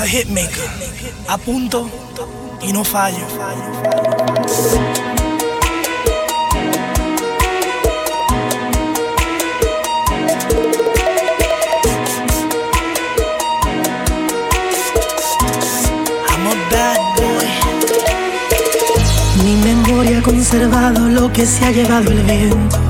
The Hitmaker. Apunto y no fallo. Mi memoria ha conservado lo que se ha llevado el viento.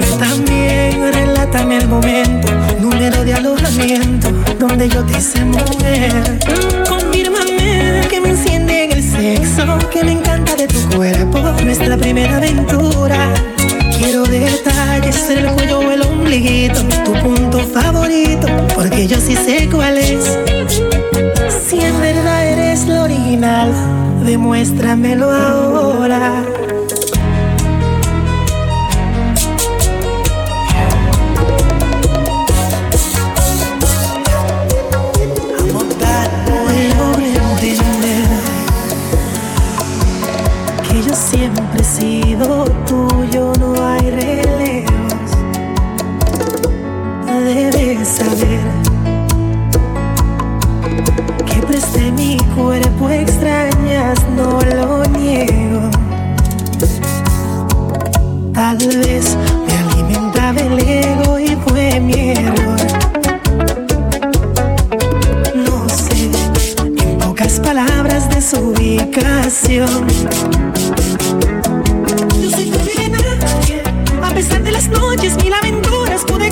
Yo sí sé cuál es. Si en verdad eres lo original, demuéstramelo ahora. Mi cuerpo extrañas, no lo niego. Tal vez me alimentaba el ego y fue mi error. No sé, en pocas palabras de su ubicación. Yo soy nadie, a pesar de las noches, mil aventuras pude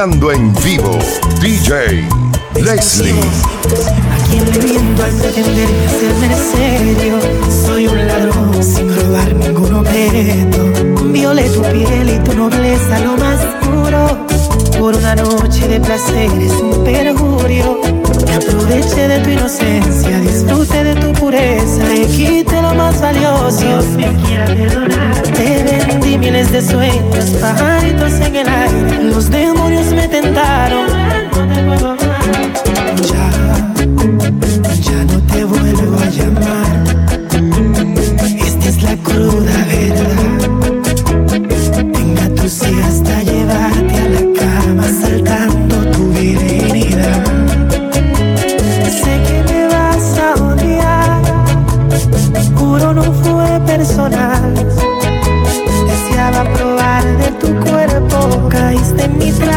Mezclando en vivo, DJ Leslie. A quien le miento al pretenderme hacerme serio. Soy un ladrón sin robar ningún objeto. Violé tu piel y tu nobleza lo más puro. Por una noche de placer es un perjurio. Me aproveché de tu inocencia Disfrute de tu pureza. Y quité lo más valioso. Dios me quiera perdonar. Te vendí miles de sueños Pajaritos en el aire. Los demonios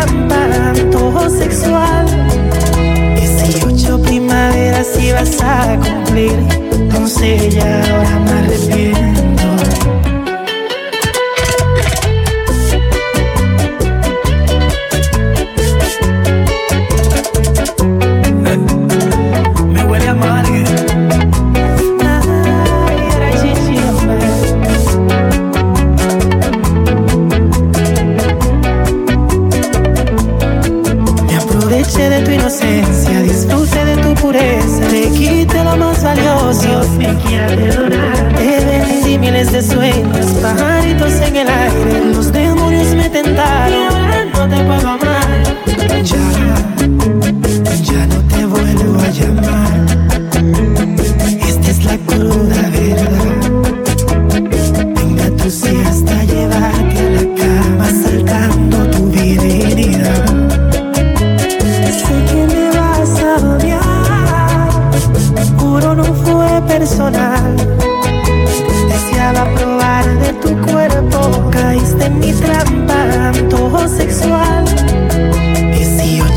antojo sexual. Dieciocho primaveras y vas a cumplir, entonces ya ahora me arrepiento.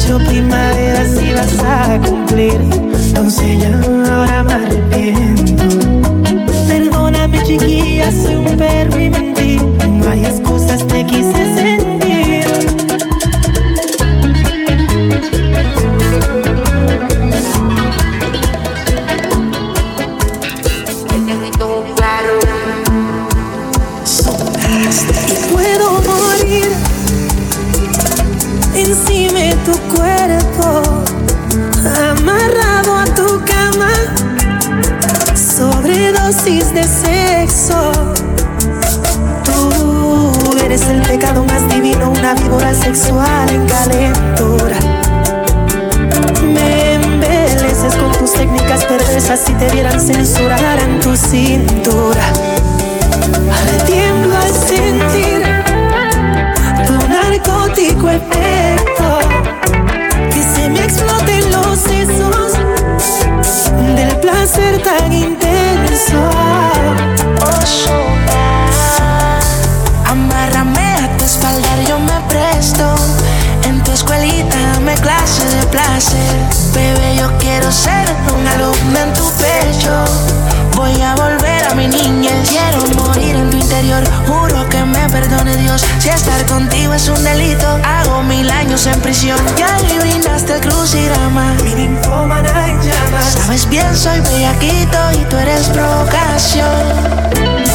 18 primaveras y vas a cumplir, entonces ya ahora me arrepiento. Perdóname chiquilla, soy un perro y mentí, no hay excusas, te quise sentir. y puedo morir encima de tu cuerpo, amarrado a tu cama, sobredosis de sexo. Tú eres el pecado más divino, una víbora sexual en calentura. Me embeleces con tus técnicas perversas si te vieran censurar en tu cintura. Efecto que se me exploten los sesos del placer tan intenso. Amárrame a tu espalda, yo me presto. En tu escuelita dame clase de placer. Bebé, yo quiero ser un alumno en tu pecho. Voy a volver a mi niñez. Quiero morir en tu interior. Juro perdone Dios. Si estar contigo es un delito, hago mil años en prisión. Ya le brindaste el crucigrama. Mi ninfómana en llamas. Sabes bien, soy bellaquito y tú eres provocación.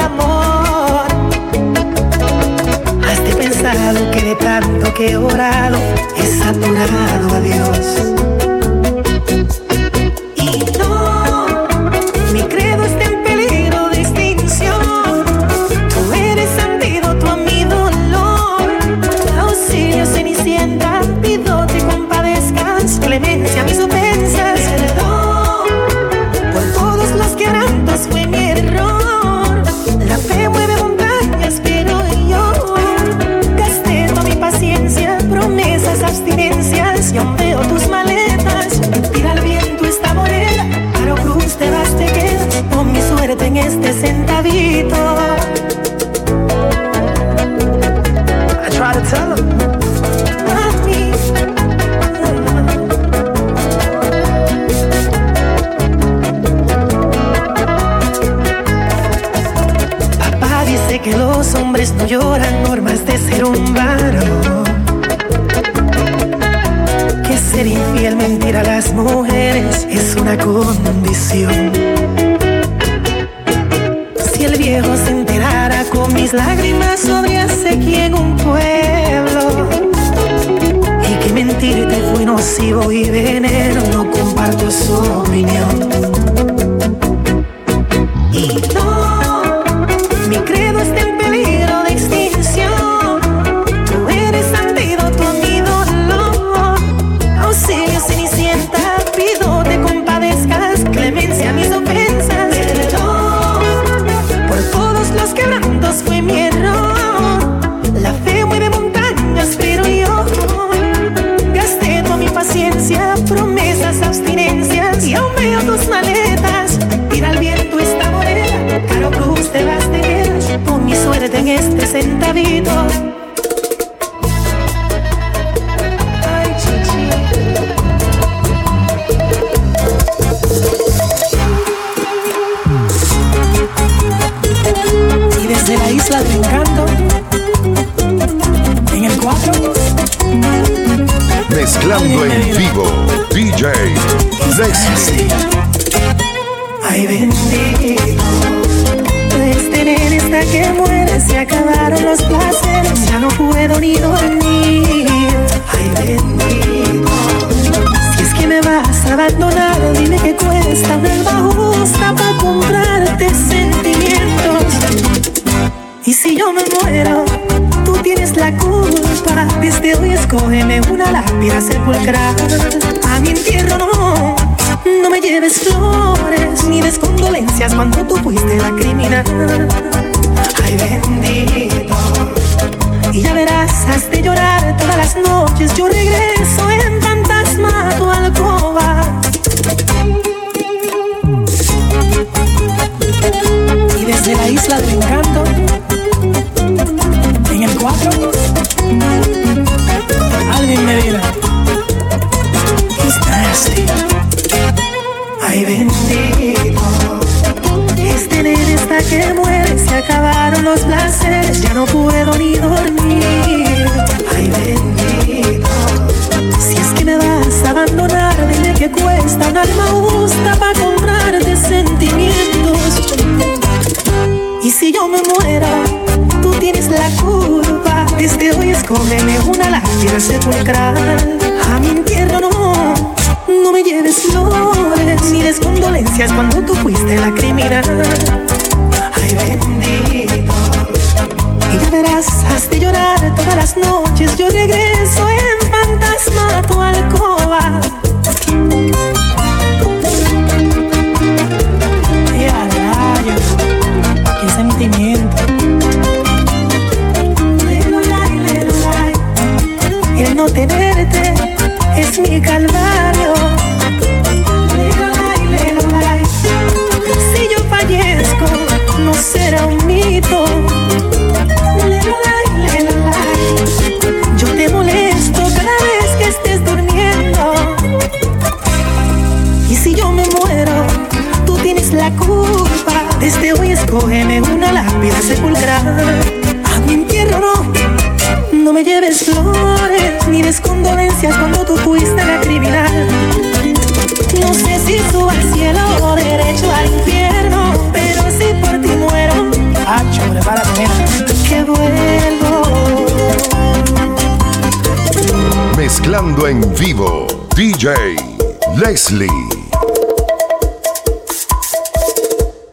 Amor. Has de pensado que de tanto que he orado, he saturado a Dios. Nocivo y veneno, no comparto su opinión. Este centavito. Abandonar, dime que cuesta un alma justa para comprarte sentimientos. Y si yo me muero, tú tienes la culpa. Desde hoy escógeme una lápida sepulcral. A mi entierro no, no me lleves flores ni des condolencias cuando tú fuiste la criminal. Ay, bendito. Y ya verás, has de llorar todas las noches. Yo regreso que muere, se acabaron los placeres, ya no puedo ni dormir. Ay, bendito. Si es que me vas a abandonar, dime que cuesta un alma justa para comprarte sentimientos. Y si yo me muero, tú tienes la culpa. Desde hoy escógeme una lápida sepulcral. A mi entierro no, no me lleves flores ni des condolencias cuando tú fuiste la criminal. Y ya verás, has llorar todas las noches. Yo regreso en fantasma a tu alcoba. Y a qué sentimiento. El no tenerte es mi calvario. Si yo fallezco, no será un mito. Yo te molesto cada vez que estés durmiendo. Y si yo me muero, tú tienes la culpa. Desde hoy escógeme una lápida sepulcral. En vivo, DJ Leslie.